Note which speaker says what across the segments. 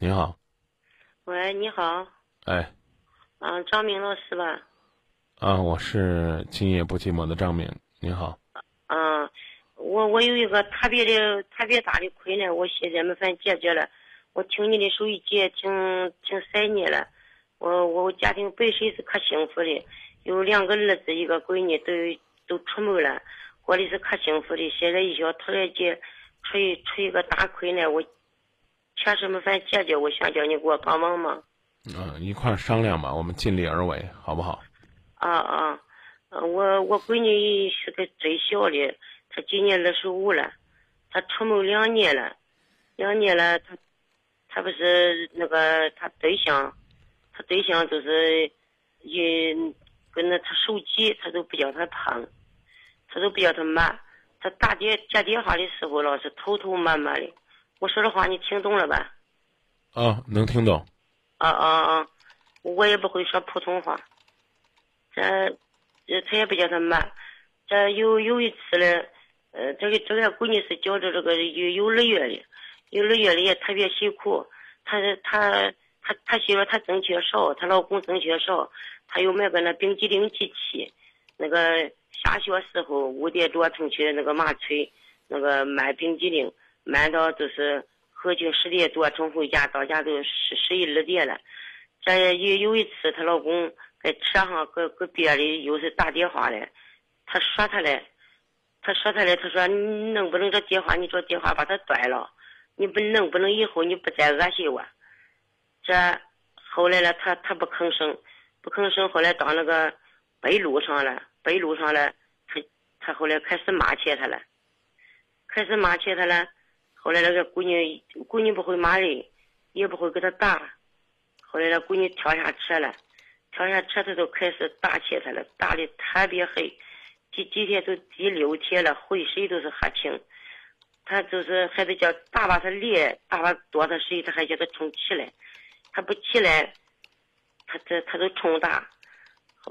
Speaker 1: 你好，
Speaker 2: 喂，你好，
Speaker 1: 哎，
Speaker 2: 啊，张明老师吧？
Speaker 1: 啊，我是今夜不寂寞的张明，你好。
Speaker 2: 嗯，我我有一个特别的特别大的困难，我现在没法解决了。我听你的收音机挺挺三年了，我我家庭本身是可幸福的，有两个儿子一个闺女都都出门了，过的是可幸福的。现在一想突然间出一出一个大困难，我确实没法解决，我想叫你给我帮忙嘛。
Speaker 1: 嗯，一块儿商量吧，我们尽力而为，好不好？
Speaker 2: 啊啊，嗯，我我闺女是个最小的，她今年二十五了，她出门两年了，两年了，她她不是那个她对象，她对象就是也跟着她手机，她都不叫她碰，她都不叫她妈，她打电接电话的时候老是偷偷摸摸的。我说的话你听懂了吧？
Speaker 1: 啊，能听懂。
Speaker 2: 啊啊啊！我也不会说普通话。这，这他也不叫他买。这有有一次呢，呃，这个这个闺女是教着这个幼幼儿园的，幼儿园的也特别辛苦。她她她她媳妇她挣钱少，她老公挣钱少，她又买个那冰激凌机器，那个下学时候五点多钟去那个马村那个卖冰激凌，卖到就是合计十点多钟回家，到家都十十一二点了。这有有一次她老公。在车上，搁搁别的又是打电话嘞，他说他嘞，他说他嘞，他说你能不能这电话你这电话把它断了，你不能不能以后你不再恶心我。这后来了，他他不吭声，不吭声，后来到那个北路上了，北路上了，他他后来开始骂起他了，开始骂起他了，后来那个闺女闺女不会骂人，也不会给他打，后来那闺女跳下车了。跳下车，他都开始打起他了，打的特别狠。今今天都第六天了，浑身都是黑青。他就是还得叫打把他脸，打把多他水，他还叫他冲起来。他不起来，他这他都冲打，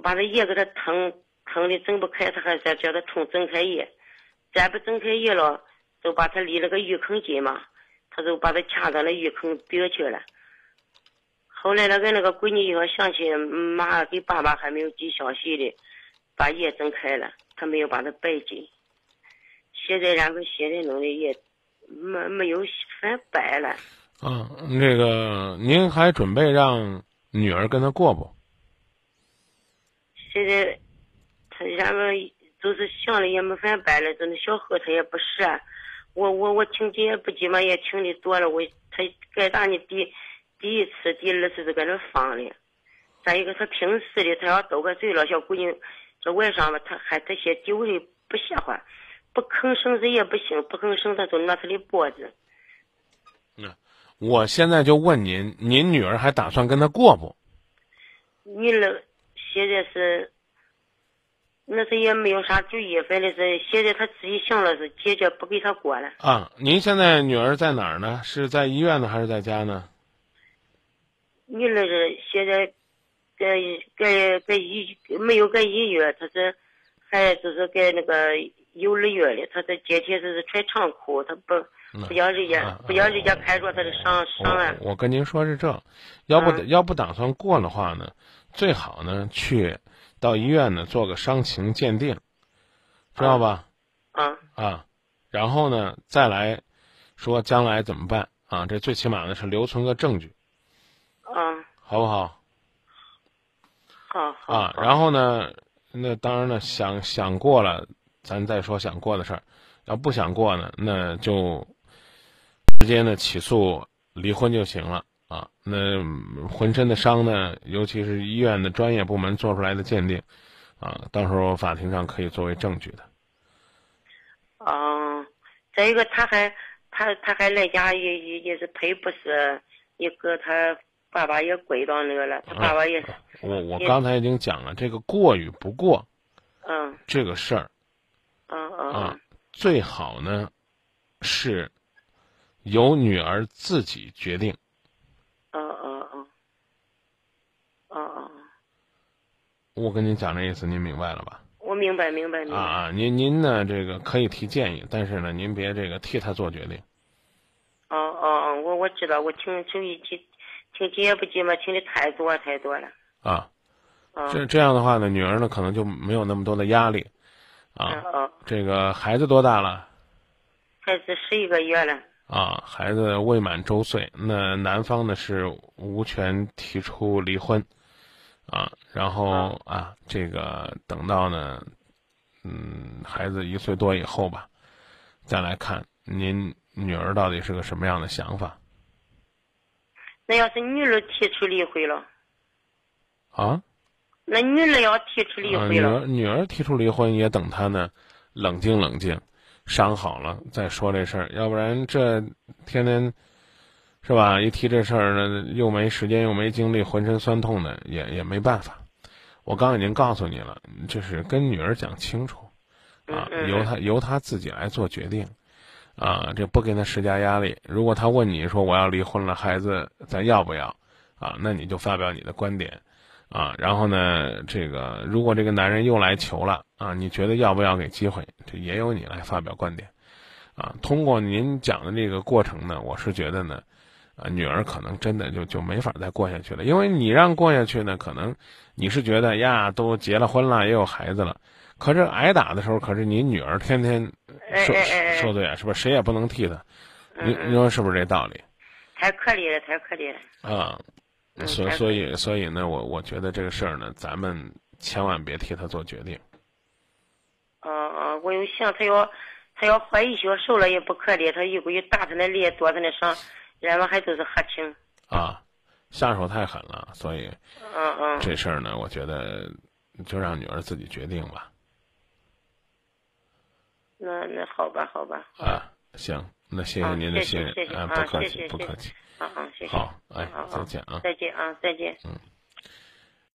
Speaker 2: 把他眼给他疼疼的睁不开，他还在叫他冲睁开眼。再不睁开眼了，就把他离那个浴坑近嘛，他就把他掐到那浴坑边去了。后来那个那个闺女要想起妈给爸爸还没有寄消息的，把眼睁开了，他没有把他摆进。现在然后现在弄的也没没有翻白了。
Speaker 1: 啊，那个您还准备让女儿跟他过不？
Speaker 2: 现在他然后就是想了也没法摆了，就那小何他也不是，我我我听今夜不寂寞也听的多了，我他该打你第。第一次、第二次是搁那放的，再一个他平时的，他要斗个嘴了，小姑娘，这外甥吧，他还他些丢的不喜欢，不吭声子也不行，不吭声他就拿他的脖子。
Speaker 1: 嗯，我现在就问您，您女儿还打算跟他过不？
Speaker 2: 你那现在是，那是也没有啥注意，反正是现在他自己想了是坚决不给他过了。
Speaker 1: 啊，您现在女儿在哪儿呢？是在医院呢，还是在家呢？
Speaker 2: 女儿是现在，在在在医没有在医院，她是还就是在那个幼儿园里，她这今天就是穿长裤，她不不让人家不让人家看着他的上上啊。
Speaker 1: 我跟您说是这，要不要不打算过的话呢，最好呢去到医院呢做个伤情鉴定，知道吧？
Speaker 2: 啊
Speaker 1: 啊，然后呢再来说将来怎么办啊？这最起码呢是留存个证据。
Speaker 2: 嗯，
Speaker 1: 好不好？
Speaker 2: 好，好
Speaker 1: 啊，然后呢，那当然了，想想过了，咱再说想过的事儿；要不想过呢，那就直接呢起诉离婚就行了啊。那浑身的伤呢，尤其是医院的专业部门做出来的鉴定，啊，到时候法庭上可以作为证据的。
Speaker 2: 啊，再一个，他还他他还来家也也也是赔不是一个他。爸爸也跪到那个了，他爸爸也是。
Speaker 1: 我我刚才已经讲了，这个过与不过，
Speaker 2: 嗯，
Speaker 1: 这个事儿，
Speaker 2: 嗯嗯
Speaker 1: 啊，最好呢，是由女儿自己决定。
Speaker 2: 嗯嗯嗯，嗯嗯。
Speaker 1: 我跟您讲这意思，您明白了吧？
Speaker 2: 我明白明白明白。
Speaker 1: 啊啊，您您呢，这个可以提建议，但是呢，您别这个替他做决定。
Speaker 2: 哦。哦哦，我我知道，我听手机听听节不急嘛听的太多太多了。
Speaker 1: 啊，
Speaker 2: 嗯
Speaker 1: 这这样的话呢，女儿呢可能就没有那么多的压力，啊，
Speaker 2: 嗯哦，
Speaker 1: 这个孩子多大了？
Speaker 2: 孩子十一个月了。
Speaker 1: 啊，孩子未满周岁，那男方呢是无权提出离婚，啊，然后啊，这个等到呢，嗯，孩子一岁多以后吧，再来看您女儿到底是个什么样的想法
Speaker 2: 那要是女儿提出离婚了，
Speaker 1: 啊？
Speaker 2: 那女儿要提出离
Speaker 1: 啊，
Speaker 2: 婚了，
Speaker 1: 女儿女儿提出离婚，也等她呢冷静冷静，伤好了再说这事儿，要不然这天天是吧？一提这事儿呢，又没时间又没精力，浑身酸痛的，也也没办法。我刚已经告诉你了，就是跟女儿讲清楚，啊，由她由她自己来做决定，啊，这不给她施加压力。如果她问你说我要离婚了，孩子咱要不要？啊，那你就发表你的观点。啊，然后呢，这个如果这个男人又来求了啊，你觉得要不要给机会？这也由你来发表观点，啊，通过您讲的这个过程呢，我是觉得呢，啊，女儿可能真的就就没法再过下去了，因为你让过下去呢，可能你是觉得呀，都结了婚了，也有孩子了，可是挨打的时候，可是你女儿天天受受罪啊，是不是？谁也不能替她，你
Speaker 2: 嗯
Speaker 1: 你说是不是这道理？
Speaker 2: 太可怜了，太可怜了。
Speaker 1: 啊，
Speaker 2: 嗯
Speaker 1: 所
Speaker 2: 太
Speaker 1: 所以所以呢，我我觉得这个事儿呢，咱们千万别替他做决定。
Speaker 2: 哦哦，我又想他要他要怀一小受了也不可怜，他一股一打他那脸，躲他那伤，然后还都是黑青。
Speaker 1: 啊，下手太狠了，所以
Speaker 2: 嗯嗯，
Speaker 1: 这事儿呢，我觉得就让女儿自己决定吧。
Speaker 2: 那那好吧好吧。
Speaker 1: 啊，行，那谢谢
Speaker 2: 啊
Speaker 1: 您的信任啊，
Speaker 2: 啊
Speaker 1: 不客气，不客气。
Speaker 2: 啊啊，谢谢。
Speaker 1: 好，哎再见啊。
Speaker 2: 再见啊，再见。
Speaker 1: 嗯。